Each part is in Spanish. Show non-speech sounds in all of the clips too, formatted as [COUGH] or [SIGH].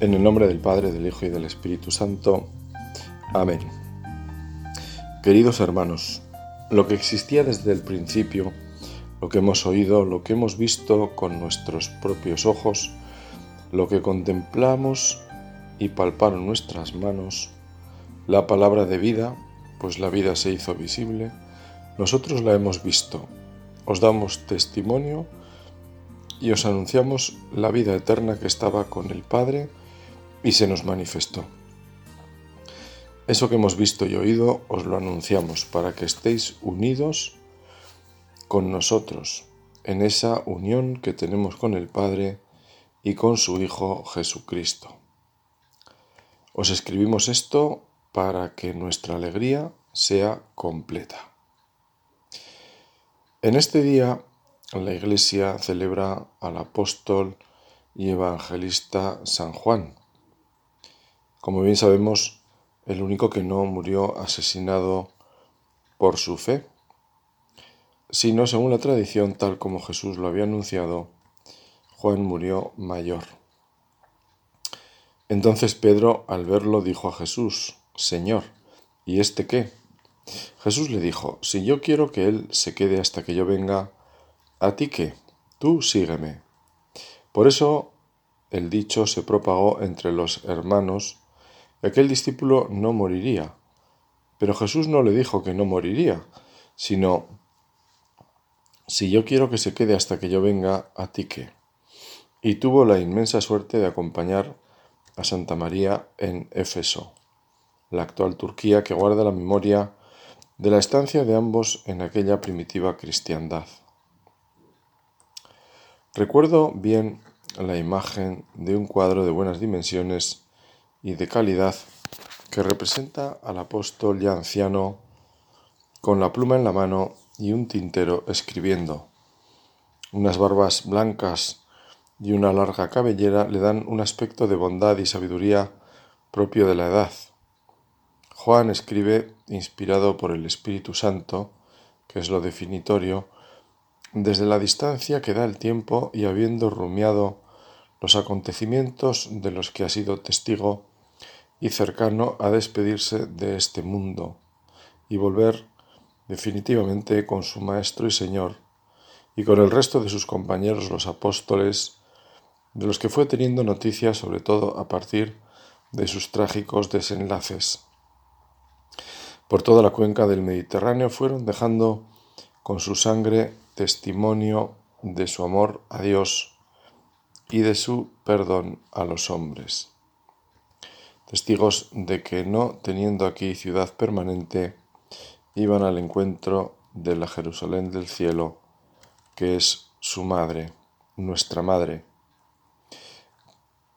En el nombre del Padre, del Hijo y del Espíritu Santo. Amén. Queridos hermanos, lo que existía desde el principio, lo que hemos oído, lo que hemos visto con nuestros propios ojos, lo que contemplamos y palparon nuestras manos, la palabra de vida, pues la vida se hizo visible, nosotros la hemos visto, os damos testimonio y os anunciamos la vida eterna que estaba con el Padre y se nos manifestó. Eso que hemos visto y oído os lo anunciamos para que estéis unidos con nosotros en esa unión que tenemos con el Padre y con su Hijo Jesucristo. Os escribimos esto para que nuestra alegría sea completa. En este día la Iglesia celebra al apóstol y evangelista San Juan, como bien sabemos, el único que no murió asesinado por su fe, sino según la tradición tal como Jesús lo había anunciado, Juan murió mayor. Entonces Pedro al verlo dijo a Jesús, Señor, ¿y este qué? Jesús le dijo, Si yo quiero que él se quede hasta que yo venga, ¿a ti qué? Tú sígueme. Por eso el dicho se propagó entre los hermanos aquel discípulo no moriría. Pero Jesús no le dijo que no moriría, sino, si yo quiero que se quede hasta que yo venga, a ti qué. Y tuvo la inmensa suerte de acompañar a Santa María en Éfeso, la actual Turquía que guarda la memoria de la estancia de ambos en aquella primitiva cristiandad. Recuerdo bien la imagen de un cuadro de buenas dimensiones y de calidad que representa al apóstol ya anciano con la pluma en la mano y un tintero escribiendo. Unas barbas blancas y una larga cabellera le dan un aspecto de bondad y sabiduría propio de la edad. Juan escribe, inspirado por el Espíritu Santo, que es lo definitorio, desde la distancia que da el tiempo y habiendo rumiado los acontecimientos de los que ha sido testigo, y cercano a despedirse de este mundo y volver definitivamente con su Maestro y Señor y con el resto de sus compañeros los apóstoles, de los que fue teniendo noticias sobre todo a partir de sus trágicos desenlaces. Por toda la cuenca del Mediterráneo fueron dejando con su sangre testimonio de su amor a Dios y de su perdón a los hombres testigos de que no teniendo aquí ciudad permanente, iban al encuentro de la Jerusalén del cielo, que es su madre, nuestra madre.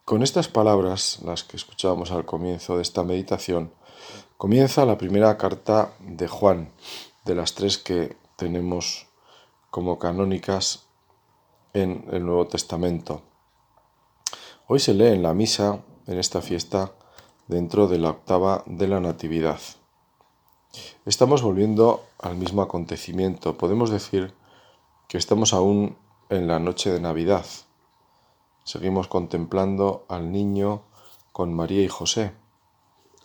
Con estas palabras, las que escuchábamos al comienzo de esta meditación, comienza la primera carta de Juan, de las tres que tenemos como canónicas en el Nuevo Testamento. Hoy se lee en la misa, en esta fiesta, dentro de la octava de la Natividad. Estamos volviendo al mismo acontecimiento. Podemos decir que estamos aún en la noche de Navidad. Seguimos contemplando al niño con María y José,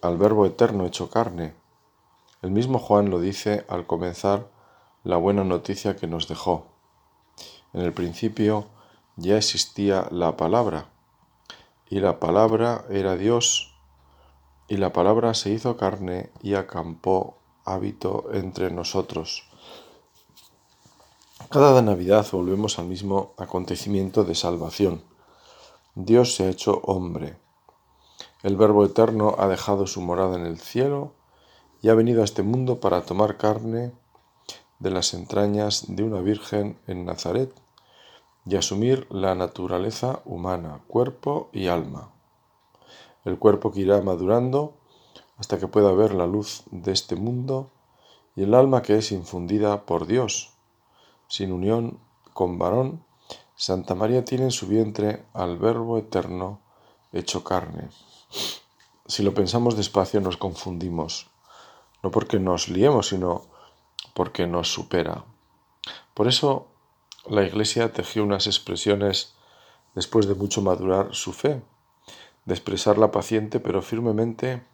al Verbo eterno hecho carne. El mismo Juan lo dice al comenzar la buena noticia que nos dejó. En el principio ya existía la palabra, y la palabra era Dios, y la palabra se hizo carne y acampó hábito entre nosotros. Cada Navidad volvemos al mismo acontecimiento de salvación. Dios se ha hecho hombre. El Verbo Eterno ha dejado su morada en el cielo y ha venido a este mundo para tomar carne de las entrañas de una virgen en Nazaret y asumir la naturaleza humana, cuerpo y alma el cuerpo que irá madurando hasta que pueda ver la luz de este mundo y el alma que es infundida por Dios. Sin unión con varón, Santa María tiene en su vientre al Verbo eterno hecho carne. Si lo pensamos despacio nos confundimos, no porque nos liemos, sino porque nos supera. Por eso la Iglesia tejió unas expresiones después de mucho madurar su fe de expresarla paciente pero firmemente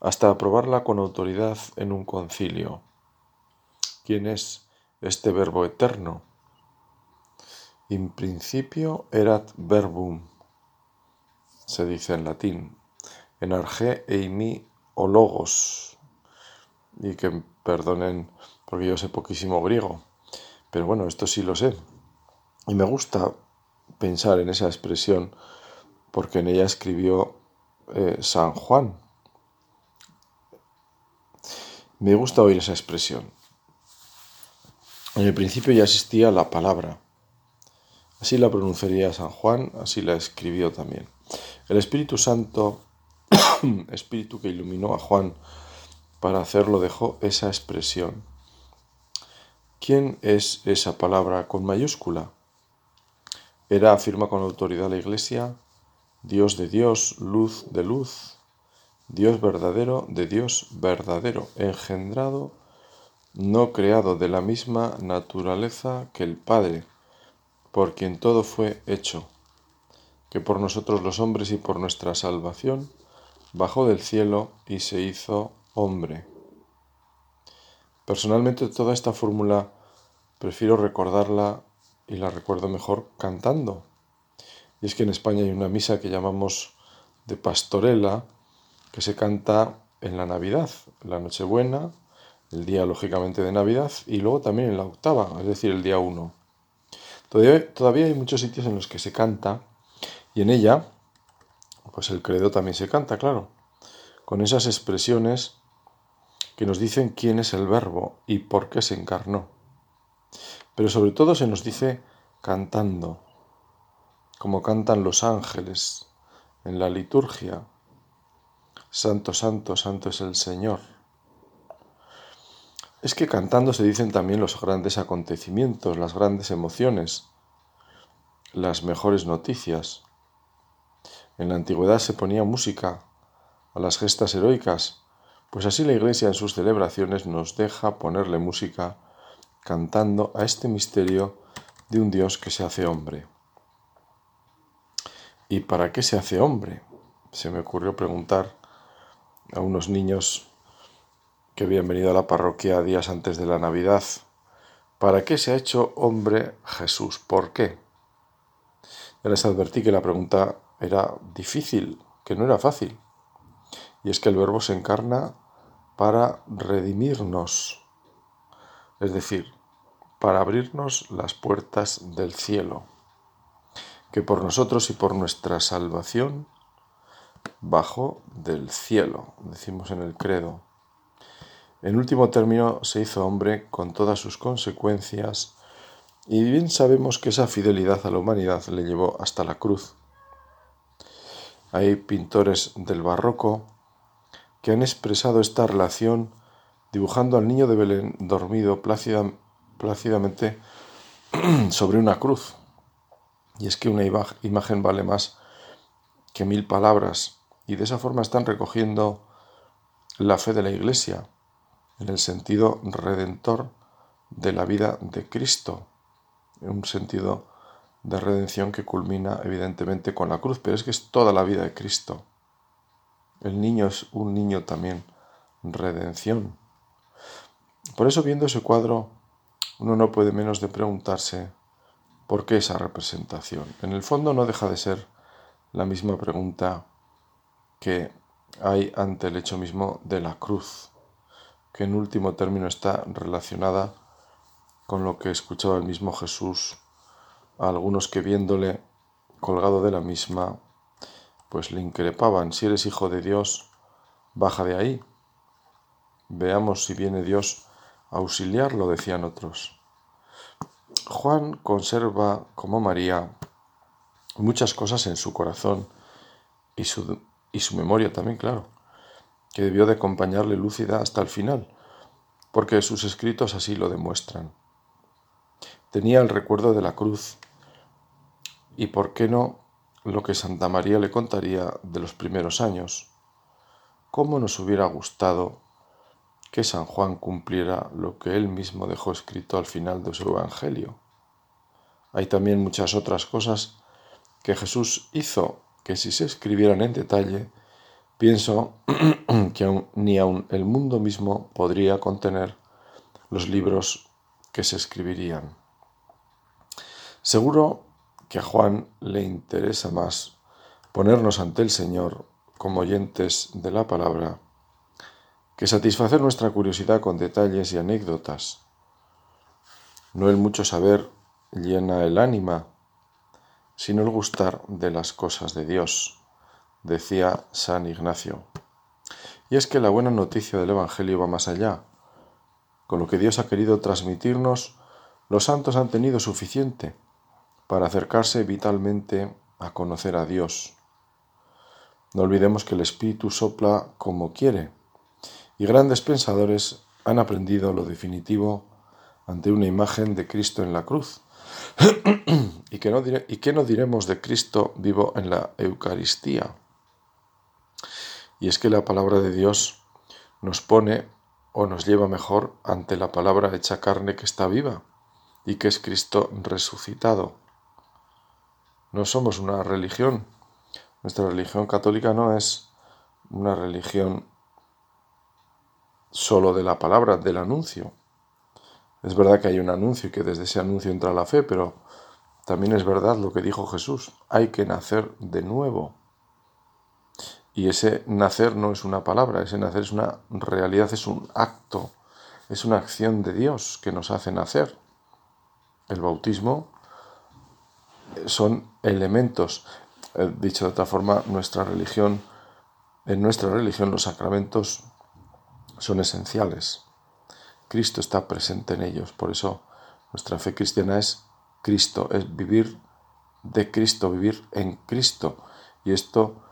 hasta aprobarla con autoridad en un concilio. ¿Quién es este verbo eterno? In principio erat verbum, se dice en latín, en arge eimi o logos, y que perdonen porque yo sé poquísimo griego, pero bueno, esto sí lo sé. Y me gusta pensar en esa expresión porque en ella escribió eh, San Juan. Me gusta oír esa expresión. En el principio ya existía la palabra. Así la pronunciaría San Juan, así la escribió también. El Espíritu Santo, [COUGHS] Espíritu que iluminó a Juan para hacerlo, dejó esa expresión. ¿Quién es esa palabra con mayúscula? Era, afirma con autoridad la Iglesia, Dios de Dios, luz de luz, Dios verdadero de Dios verdadero, engendrado, no creado de la misma naturaleza que el Padre, por quien todo fue hecho, que por nosotros los hombres y por nuestra salvación bajó del cielo y se hizo hombre. Personalmente toda esta fórmula prefiero recordarla y la recuerdo mejor cantando. Y es que en España hay una misa que llamamos de pastorela, que se canta en la Navidad, la Nochebuena, el día lógicamente de Navidad y luego también en la octava, es decir, el día 1. Todavía, todavía hay muchos sitios en los que se canta y en ella, pues el credo también se canta, claro, con esas expresiones que nos dicen quién es el verbo y por qué se encarnó. Pero sobre todo se nos dice cantando, como cantan los ángeles en la liturgia. Santo, santo, santo es el Señor. Es que cantando se dicen también los grandes acontecimientos, las grandes emociones, las mejores noticias. En la antigüedad se ponía música a las gestas heroicas, pues así la Iglesia en sus celebraciones nos deja ponerle música cantando a este misterio de un Dios que se hace hombre. ¿Y para qué se hace hombre? Se me ocurrió preguntar a unos niños que habían venido a la parroquia días antes de la Navidad, ¿para qué se ha hecho hombre Jesús? ¿Por qué? Ya les advertí que la pregunta era difícil, que no era fácil. Y es que el verbo se encarna para redimirnos, es decir, para abrirnos las puertas del cielo que por nosotros y por nuestra salvación bajó del cielo, decimos en el credo. En último término, se hizo hombre con todas sus consecuencias y bien sabemos que esa fidelidad a la humanidad le llevó hasta la cruz. Hay pintores del barroco que han expresado esta relación dibujando al niño de Belén dormido plácidamente [CLEARS THROAT] sobre una cruz. Y es que una imagen vale más que mil palabras. Y de esa forma están recogiendo la fe de la Iglesia en el sentido redentor de la vida de Cristo. En un sentido de redención que culmina evidentemente con la cruz, pero es que es toda la vida de Cristo. El niño es un niño también, redención. Por eso viendo ese cuadro, uno no puede menos de preguntarse, ¿Por qué esa representación? En el fondo no deja de ser la misma pregunta que hay ante el hecho mismo de la cruz, que en último término está relacionada con lo que escuchaba el mismo Jesús a algunos que viéndole colgado de la misma, pues le increpaban, si eres hijo de Dios, baja de ahí. Veamos si viene Dios a auxiliarlo, decían otros. Juan conserva, como María, muchas cosas en su corazón y su, y su memoria también, claro, que debió de acompañarle lúcida hasta el final, porque sus escritos así lo demuestran. Tenía el recuerdo de la cruz y, ¿por qué no?, lo que Santa María le contaría de los primeros años. ¿Cómo nos hubiera gustado que San Juan cumpliera lo que él mismo dejó escrito al final de su Evangelio. Hay también muchas otras cosas que Jesús hizo que si se escribieran en detalle, pienso [CLEARS THROAT] que ni aun el mundo mismo podría contener los libros que se escribirían. Seguro que a Juan le interesa más ponernos ante el Señor como oyentes de la palabra que satisfacer nuestra curiosidad con detalles y anécdotas. No el mucho saber llena el ánima, sino el gustar de las cosas de Dios, decía San Ignacio. Y es que la buena noticia del Evangelio va más allá. Con lo que Dios ha querido transmitirnos, los santos han tenido suficiente para acercarse vitalmente a conocer a Dios. No olvidemos que el Espíritu sopla como quiere, y grandes pensadores han aprendido lo definitivo ante una imagen de Cristo en la cruz. [CLEARS THROAT] ¿Y, qué no ¿Y no diremos de Cristo vivo en la Eucaristía? Y es que la palabra de Dios nos pone o nos lleva mejor ante la palabra hecha carne que está viva y que es Cristo resucitado. No somos una religión. Nuestra religión católica no es una religión solo de la palabra, del anuncio. Es verdad que hay un anuncio y que desde ese anuncio entra la fe, pero también es verdad lo que dijo Jesús, hay que nacer de nuevo. Y ese nacer no es una palabra, ese nacer es una realidad, es un acto, es una acción de Dios que nos hace nacer. El bautismo son elementos, eh, dicho de otra forma, nuestra religión, en nuestra religión los sacramentos son esenciales. Cristo está presente en ellos, por eso nuestra fe cristiana es Cristo, es vivir de Cristo, vivir en Cristo. Y esto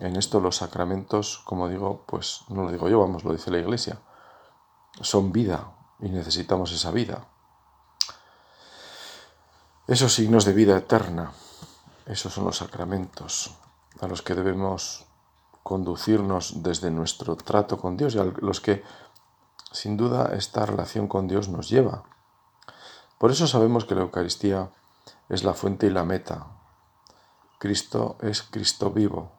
en esto los sacramentos, como digo, pues no lo digo yo, vamos, lo dice la Iglesia, son vida y necesitamos esa vida. Esos signos de vida eterna, esos son los sacramentos a los que debemos conducirnos desde nuestro trato con Dios y a los que sin duda esta relación con Dios nos lleva. Por eso sabemos que la Eucaristía es la fuente y la meta. Cristo es Cristo vivo,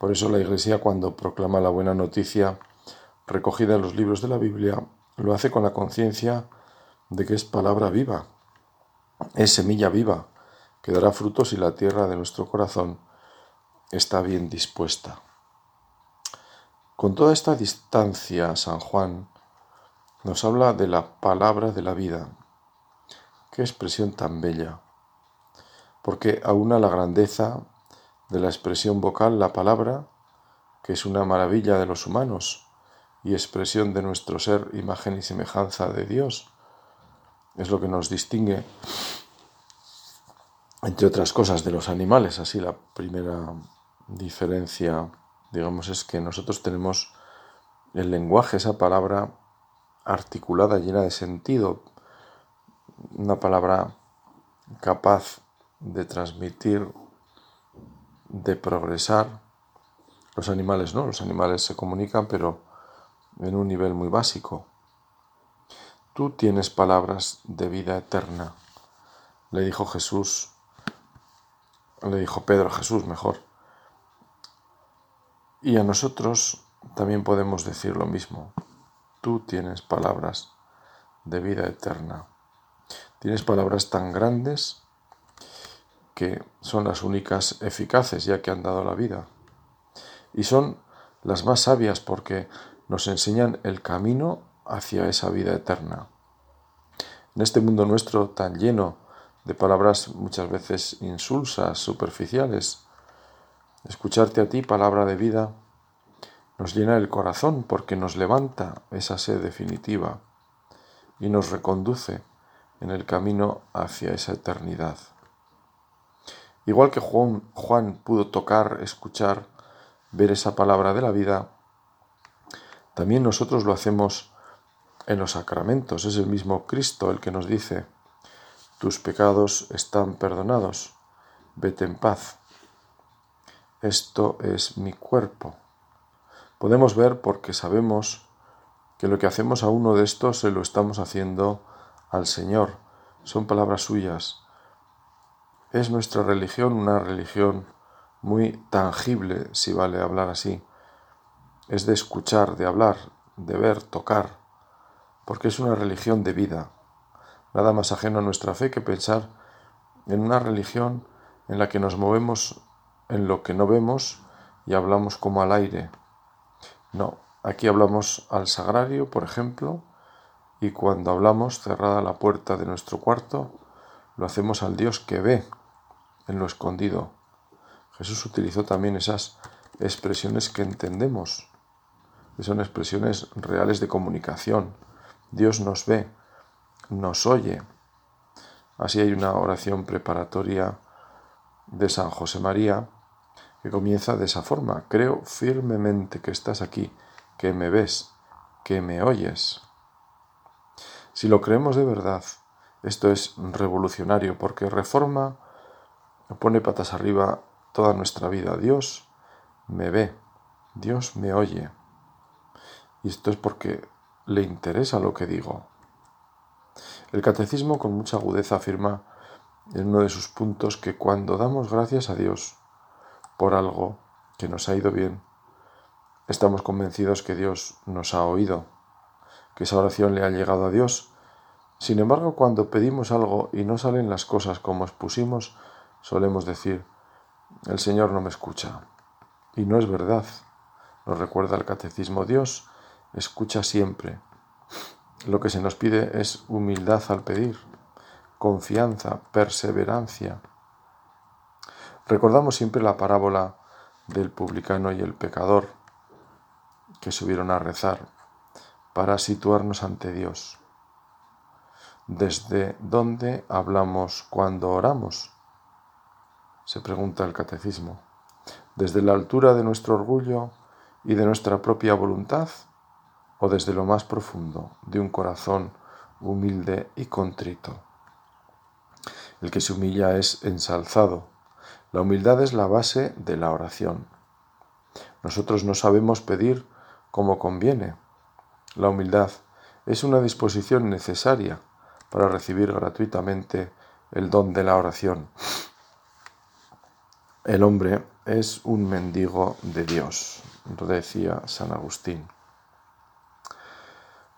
por eso la Iglesia cuando proclama la buena noticia recogida en los libros de la Biblia, lo hace con la conciencia de que es palabra viva, es semilla viva, que dará frutos si la tierra de nuestro corazón está bien dispuesta. Con toda esta distancia, San Juan nos habla de la palabra de la vida. Qué expresión tan bella, porque aúna la grandeza de la expresión vocal la palabra, que es una maravilla de los humanos y expresión de nuestro ser, imagen y semejanza de Dios. Es lo que nos distingue, entre otras cosas, de los animales. Así la primera diferencia, digamos, es que nosotros tenemos el lenguaje, esa palabra articulada, llena de sentido, una palabra capaz de transmitir de progresar. Los animales no, los animales se comunican, pero en un nivel muy básico. Tú tienes palabras de vida eterna, le dijo Jesús, le dijo Pedro Jesús mejor. Y a nosotros también podemos decir lo mismo. Tú tienes palabras de vida eterna. Tienes palabras tan grandes que son las únicas eficaces ya que han dado la vida. Y son las más sabias porque nos enseñan el camino hacia esa vida eterna. En este mundo nuestro tan lleno de palabras muchas veces insulsas, superficiales, escucharte a ti, palabra de vida, nos llena el corazón porque nos levanta esa sed definitiva y nos reconduce en el camino hacia esa eternidad. Igual que Juan, Juan pudo tocar, escuchar, ver esa palabra de la vida, también nosotros lo hacemos en los sacramentos. Es el mismo Cristo el que nos dice, tus pecados están perdonados, vete en paz. Esto es mi cuerpo. Podemos ver porque sabemos que lo que hacemos a uno de estos se lo estamos haciendo al Señor. Son palabras suyas. ¿Es nuestra religión una religión muy tangible, si vale hablar así. Es de escuchar, de hablar, de ver, tocar, porque es una religión de vida. Nada más ajeno a nuestra fe que pensar en una religión en la que nos movemos en lo que no vemos y hablamos como al aire. No, aquí hablamos al sagrario, por ejemplo, y cuando hablamos cerrada la puerta de nuestro cuarto, lo hacemos al Dios que ve en lo escondido. Jesús utilizó también esas expresiones que entendemos, que son expresiones reales de comunicación. Dios nos ve, nos oye. Así hay una oración preparatoria de San José María que comienza de esa forma. Creo firmemente que estás aquí, que me ves, que me oyes. Si lo creemos de verdad, esto es revolucionario porque reforma, pone patas arriba toda nuestra vida. Dios me ve, Dios me oye. Y esto es porque le interesa lo que digo. El catecismo con mucha agudeza afirma en uno de sus puntos que cuando damos gracias a Dios por algo que nos ha ido bien, estamos convencidos que Dios nos ha oído, que esa oración le ha llegado a Dios. Sin embargo, cuando pedimos algo y no salen las cosas como expusimos, solemos decir, el Señor no me escucha. Y no es verdad. Nos recuerda el catecismo Dios, escucha siempre. Lo que se nos pide es humildad al pedir, confianza, perseverancia. Recordamos siempre la parábola del publicano y el pecador que subieron a rezar para situarnos ante Dios. ¿Desde dónde hablamos cuando oramos? se pregunta el catecismo. ¿Desde la altura de nuestro orgullo y de nuestra propia voluntad o desde lo más profundo de un corazón humilde y contrito? El que se humilla es ensalzado. La humildad es la base de la oración. Nosotros no sabemos pedir como conviene. La humildad es una disposición necesaria para recibir gratuitamente el don de la oración. El hombre es un mendigo de Dios, lo decía San Agustín.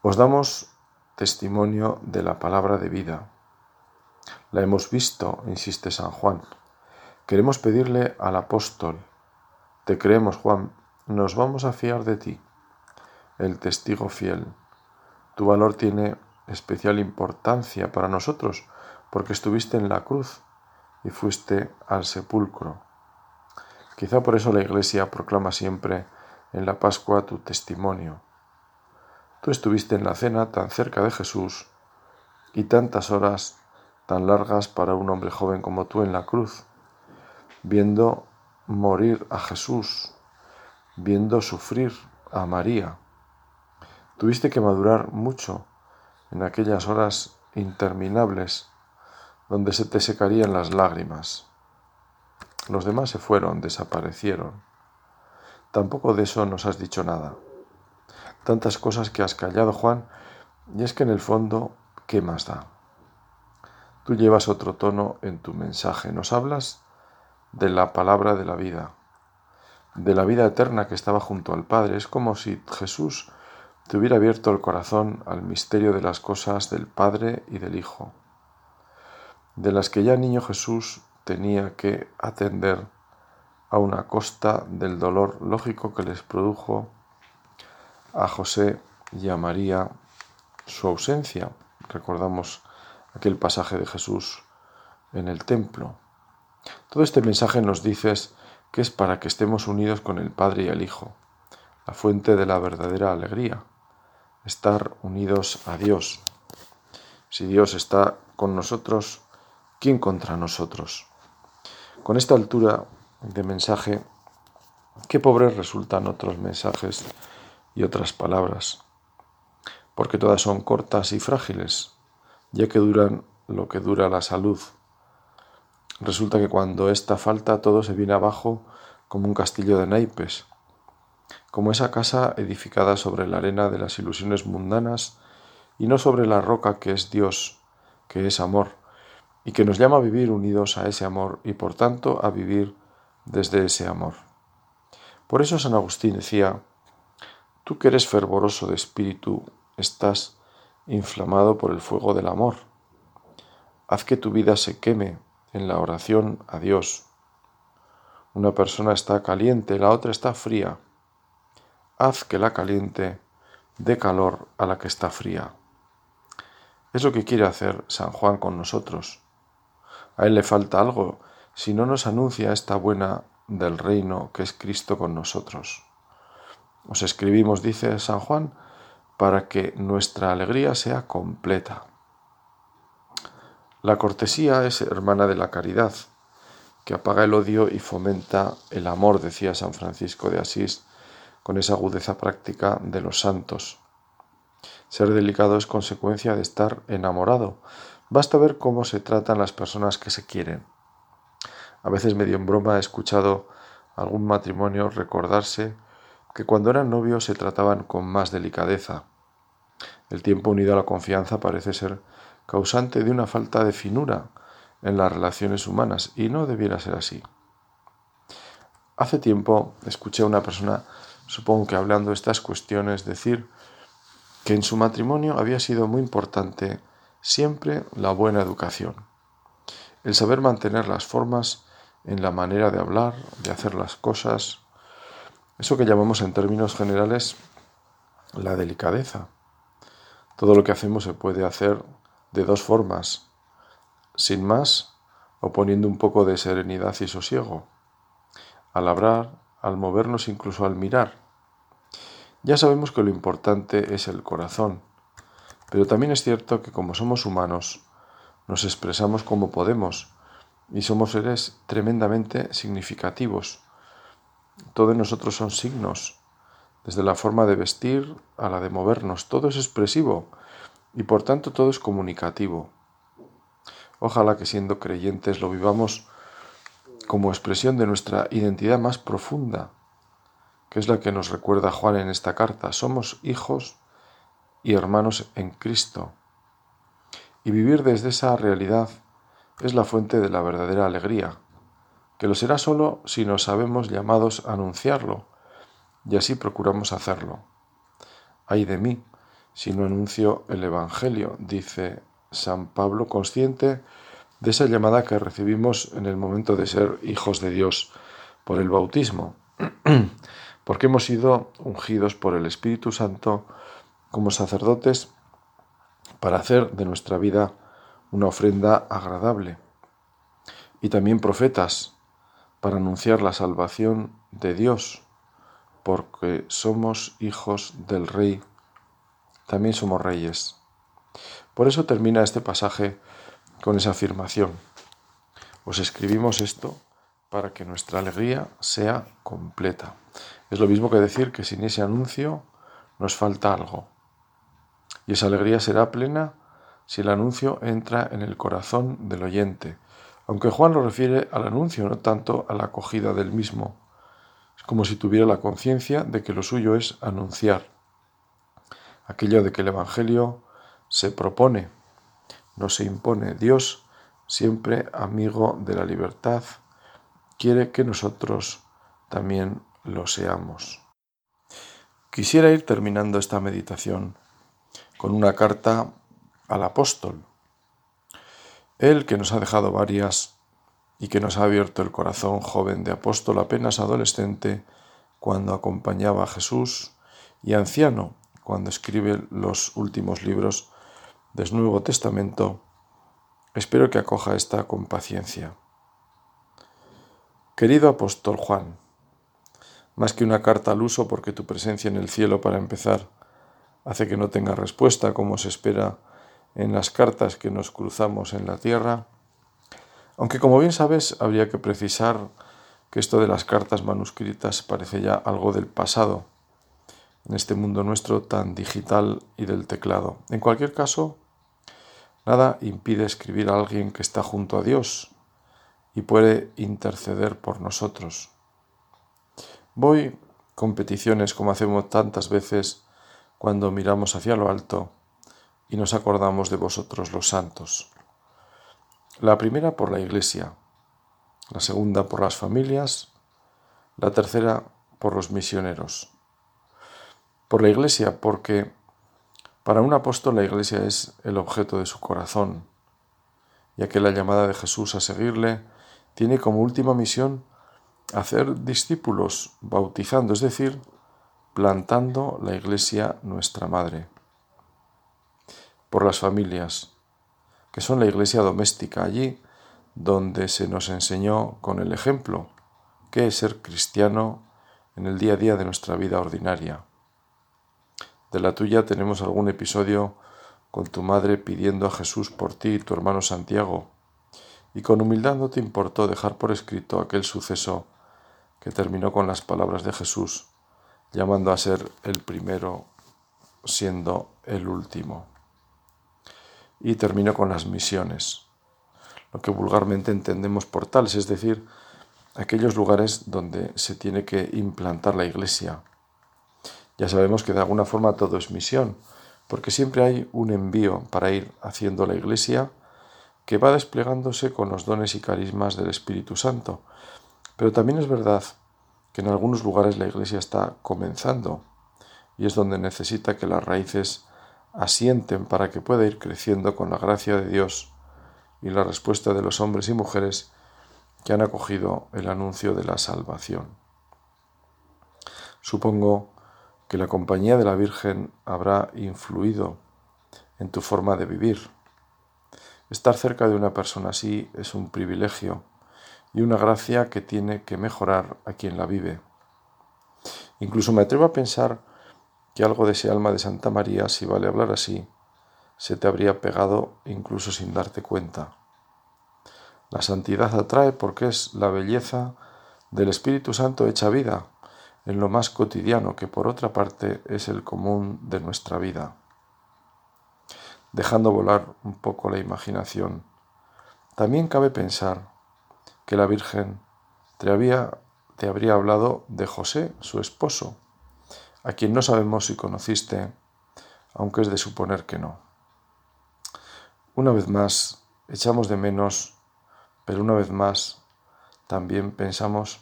Os damos testimonio de la palabra de vida. La hemos visto, insiste San Juan. Queremos pedirle al apóstol, te creemos Juan, nos vamos a fiar de ti, el testigo fiel. Tu valor tiene especial importancia para nosotros porque estuviste en la cruz y fuiste al sepulcro. Quizá por eso la Iglesia proclama siempre en la Pascua tu testimonio. Tú estuviste en la cena tan cerca de Jesús y tantas horas tan largas para un hombre joven como tú en la cruz, viendo morir a Jesús, viendo sufrir a María. Tuviste que madurar mucho en aquellas horas interminables donde se te secarían las lágrimas. Los demás se fueron, desaparecieron. Tampoco de eso nos has dicho nada. Tantas cosas que has callado, Juan, y es que en el fondo, ¿qué más da? Tú llevas otro tono en tu mensaje. Nos hablas de la palabra de la vida, de la vida eterna que estaba junto al Padre. Es como si Jesús te hubiera abierto el corazón al misterio de las cosas del Padre y del Hijo, de las que ya niño Jesús tenía que atender a una costa del dolor lógico que les produjo a José y a María su ausencia. Recordamos aquel pasaje de Jesús en el templo. Todo este mensaje nos dice que es para que estemos unidos con el Padre y el Hijo, la fuente de la verdadera alegría, estar unidos a Dios. Si Dios está con nosotros, ¿quién contra nosotros? Con esta altura de mensaje, qué pobres resultan otros mensajes y otras palabras, porque todas son cortas y frágiles, ya que duran lo que dura la salud. Resulta que cuando esta falta todo se viene abajo como un castillo de naipes, como esa casa edificada sobre la arena de las ilusiones mundanas y no sobre la roca que es Dios, que es amor y que nos llama a vivir unidos a ese amor y por tanto a vivir desde ese amor. Por eso San Agustín decía, tú que eres fervoroso de espíritu, estás inflamado por el fuego del amor. Haz que tu vida se queme en la oración a Dios. Una persona está caliente, la otra está fría. Haz que la caliente dé calor a la que está fría. Es lo que quiere hacer San Juan con nosotros. A él le falta algo si no nos anuncia esta buena del reino que es Cristo con nosotros. Os escribimos, dice San Juan, para que nuestra alegría sea completa. La cortesía es hermana de la caridad, que apaga el odio y fomenta el amor, decía San Francisco de Asís, con esa agudeza práctica de los santos. Ser delicado es consecuencia de estar enamorado. Basta ver cómo se tratan las personas que se quieren. A veces medio en broma he escuchado algún matrimonio recordarse que cuando eran novios se trataban con más delicadeza. El tiempo unido a la confianza parece ser causante de una falta de finura en las relaciones humanas y no debiera ser así. Hace tiempo escuché a una persona, supongo que hablando de estas cuestiones, decir que en su matrimonio había sido muy importante siempre la buena educación, el saber mantener las formas en la manera de hablar, de hacer las cosas, eso que llamamos en términos generales la delicadeza. Todo lo que hacemos se puede hacer de dos formas, sin más o poniendo un poco de serenidad y sosiego, al hablar, al movernos, incluso al mirar. Ya sabemos que lo importante es el corazón, pero también es cierto que como somos humanos, nos expresamos como podemos y somos seres tremendamente significativos. Todos nosotros son signos, desde la forma de vestir a la de movernos, todo es expresivo y por tanto todo es comunicativo. Ojalá que siendo creyentes lo vivamos como expresión de nuestra identidad más profunda que es la que nos recuerda Juan en esta carta. Somos hijos y hermanos en Cristo. Y vivir desde esa realidad es la fuente de la verdadera alegría, que lo será solo si nos sabemos llamados a anunciarlo, y así procuramos hacerlo. Ay de mí si no anuncio el Evangelio, dice San Pablo, consciente de esa llamada que recibimos en el momento de ser hijos de Dios por el bautismo. [CLEARS THROAT] porque hemos sido ungidos por el Espíritu Santo como sacerdotes para hacer de nuestra vida una ofrenda agradable, y también profetas para anunciar la salvación de Dios, porque somos hijos del Rey, también somos reyes. Por eso termina este pasaje con esa afirmación. Os escribimos esto para que nuestra alegría sea completa. Es lo mismo que decir que sin ese anuncio nos falta algo. Y esa alegría será plena si el anuncio entra en el corazón del oyente, aunque Juan lo refiere al anuncio, no tanto a la acogida del mismo. Es como si tuviera la conciencia de que lo suyo es anunciar. Aquello de que el Evangelio se propone, no se impone. Dios, siempre amigo de la libertad, quiere que nosotros también lo seamos. Quisiera ir terminando esta meditación con una carta al apóstol, él que nos ha dejado varias y que nos ha abierto el corazón joven de apóstol apenas adolescente cuando acompañaba a Jesús y anciano cuando escribe los últimos libros del Nuevo Testamento, espero que acoja esta con paciencia. Querido apóstol Juan, más que una carta al uso porque tu presencia en el cielo para empezar hace que no tenga respuesta como se espera en las cartas que nos cruzamos en la tierra, aunque como bien sabes habría que precisar que esto de las cartas manuscritas parece ya algo del pasado en este mundo nuestro tan digital y del teclado. En cualquier caso, nada impide escribir a alguien que está junto a Dios y puede interceder por nosotros. Voy con peticiones como hacemos tantas veces cuando miramos hacia lo alto y nos acordamos de vosotros los santos. La primera por la Iglesia, la segunda por las familias, La tercera, por los misioneros. Por la Iglesia, porque para un apóstol la Iglesia es el objeto de su corazón, ya que la llamada de Jesús a seguirle tiene como última misión hacer discípulos, bautizando, es decir, plantando la Iglesia nuestra Madre. Por las familias, que son la Iglesia doméstica, allí donde se nos enseñó con el ejemplo qué es ser cristiano en el día a día de nuestra vida ordinaria. De la tuya tenemos algún episodio con tu madre pidiendo a Jesús por ti y tu hermano Santiago, y con humildad no te importó dejar por escrito aquel suceso que terminó con las palabras de Jesús, llamando a ser el primero siendo el último. Y terminó con las misiones, lo que vulgarmente entendemos por tales, es decir, aquellos lugares donde se tiene que implantar la iglesia. Ya sabemos que de alguna forma todo es misión, porque siempre hay un envío para ir haciendo la iglesia que va desplegándose con los dones y carismas del Espíritu Santo. Pero también es verdad que en algunos lugares la iglesia está comenzando y es donde necesita que las raíces asienten para que pueda ir creciendo con la gracia de Dios y la respuesta de los hombres y mujeres que han acogido el anuncio de la salvación. Supongo que la compañía de la Virgen habrá influido en tu forma de vivir. Estar cerca de una persona así es un privilegio y una gracia que tiene que mejorar a quien la vive. Incluso me atrevo a pensar que algo de ese alma de Santa María, si vale hablar así, se te habría pegado incluso sin darte cuenta. La santidad atrae porque es la belleza del Espíritu Santo hecha vida en lo más cotidiano que por otra parte es el común de nuestra vida. Dejando volar un poco la imaginación, también cabe pensar que la Virgen te, había, te habría hablado de José, su esposo, a quien no sabemos si conociste, aunque es de suponer que no. Una vez más, echamos de menos pero una vez más, también pensamos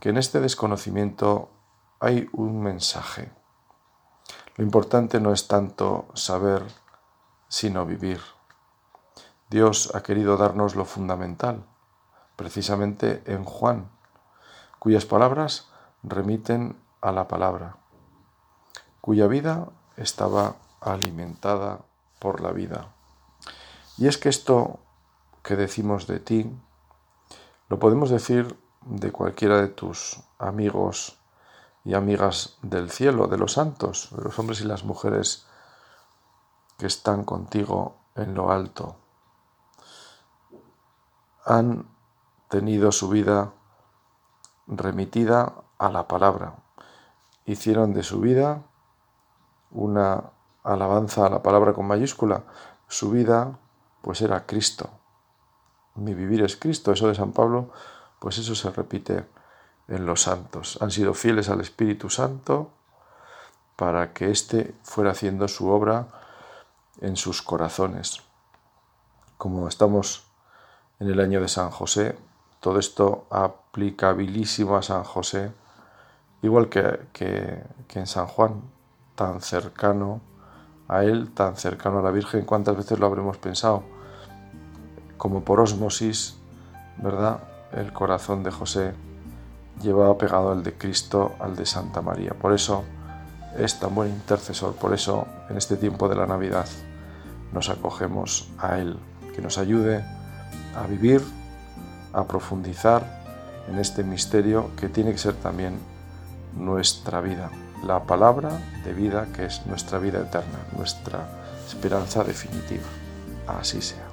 que en este desconocimiento hay un mensaje. Lo importante no es tanto saber, sino vivir. Dios ha querido darnos lo fundamental, precisamente en Juan, cuyas palabras remiten a la palabra, cuya vida estaba alimentada por la vida. Y es que esto que decimos de ti, lo podemos decir de cualquiera de tus amigos y amigas del cielo, de los santos, de los hombres y las mujeres que están contigo en lo alto. Han tenido su vida remitida a la palabra. Hicieron de su vida una alabanza a la palabra con mayúscula. Su vida pues era Cristo mi vivir es Cristo, eso de San Pablo, pues eso se repite en los santos. Han sido fieles al Espíritu Santo para que éste fuera haciendo su obra en sus corazones. Como estamos en el año de San José, todo esto aplicabilísimo a San José, igual que, que, que en San Juan, tan cercano a él, tan cercano a la Virgen, ¿cuántas veces lo habremos pensado? como por osmosis, ¿verdad? El corazón de José llevaba pegado al de Cristo, al de Santa María. Por eso es tan buen intercesor, por eso en este tiempo de la Navidad nos acogemos a Él, que nos ayude a vivir, a profundizar en este misterio que tiene que ser también nuestra vida, la palabra de vida que es nuestra vida eterna, nuestra esperanza definitiva. Así sea.